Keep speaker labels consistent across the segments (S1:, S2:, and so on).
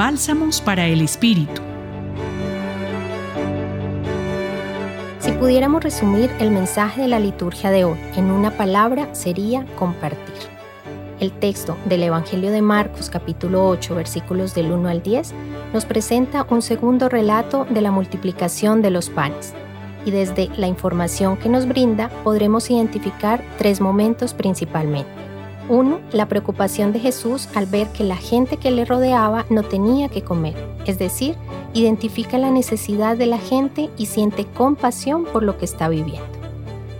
S1: Bálsamos para el Espíritu.
S2: Si pudiéramos resumir el mensaje de la liturgia de hoy en una palabra, sería compartir. El texto del Evangelio de Marcos capítulo 8 versículos del 1 al 10 nos presenta un segundo relato de la multiplicación de los panes. Y desde la información que nos brinda podremos identificar tres momentos principalmente. Uno, la preocupación de Jesús al ver que la gente que le rodeaba no tenía que comer, es decir, identifica la necesidad de la gente y siente compasión por lo que está viviendo.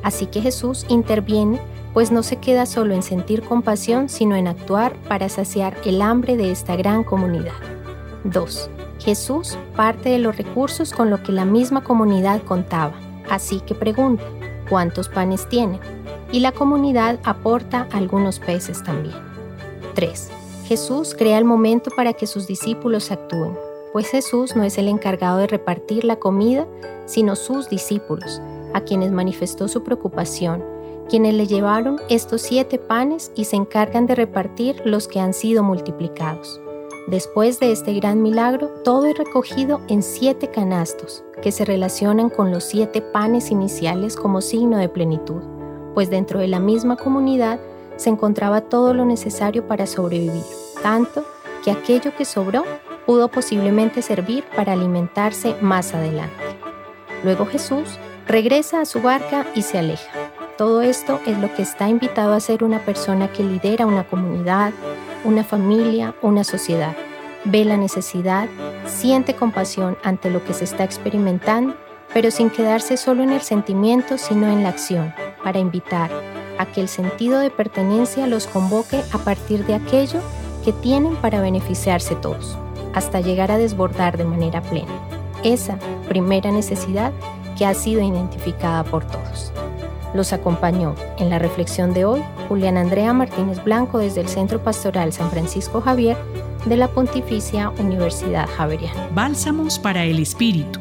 S2: Así que Jesús interviene, pues no se queda solo en sentir compasión, sino en actuar para saciar el hambre de esta gran comunidad. 2. Jesús parte de los recursos con lo que la misma comunidad contaba, así que pregunta, ¿cuántos panes tienen? Y la comunidad aporta algunos peces también. 3. Jesús crea el momento para que sus discípulos actúen, pues Jesús no es el encargado de repartir la comida, sino sus discípulos, a quienes manifestó su preocupación, quienes le llevaron estos siete panes y se encargan de repartir los que han sido multiplicados. Después de este gran milagro, todo es recogido en siete canastos, que se relacionan con los siete panes iniciales como signo de plenitud pues dentro de la misma comunidad se encontraba todo lo necesario para sobrevivir, tanto que aquello que sobró pudo posiblemente servir para alimentarse más adelante. Luego Jesús regresa a su barca y se aleja. Todo esto es lo que está invitado a hacer una persona que lidera una comunidad, una familia, una sociedad. Ve la necesidad, siente compasión ante lo que se está experimentando, pero sin quedarse solo en el sentimiento, sino en la acción, para invitar a que el sentido de pertenencia los convoque a partir de aquello que tienen para beneficiarse todos, hasta llegar a desbordar de manera plena. Esa primera necesidad que ha sido identificada por todos. Los acompañó en la reflexión de hoy Julián Andrea Martínez Blanco desde el Centro Pastoral San Francisco Javier de la Pontificia Universidad Javeriana.
S1: Bálsamos para el Espíritu.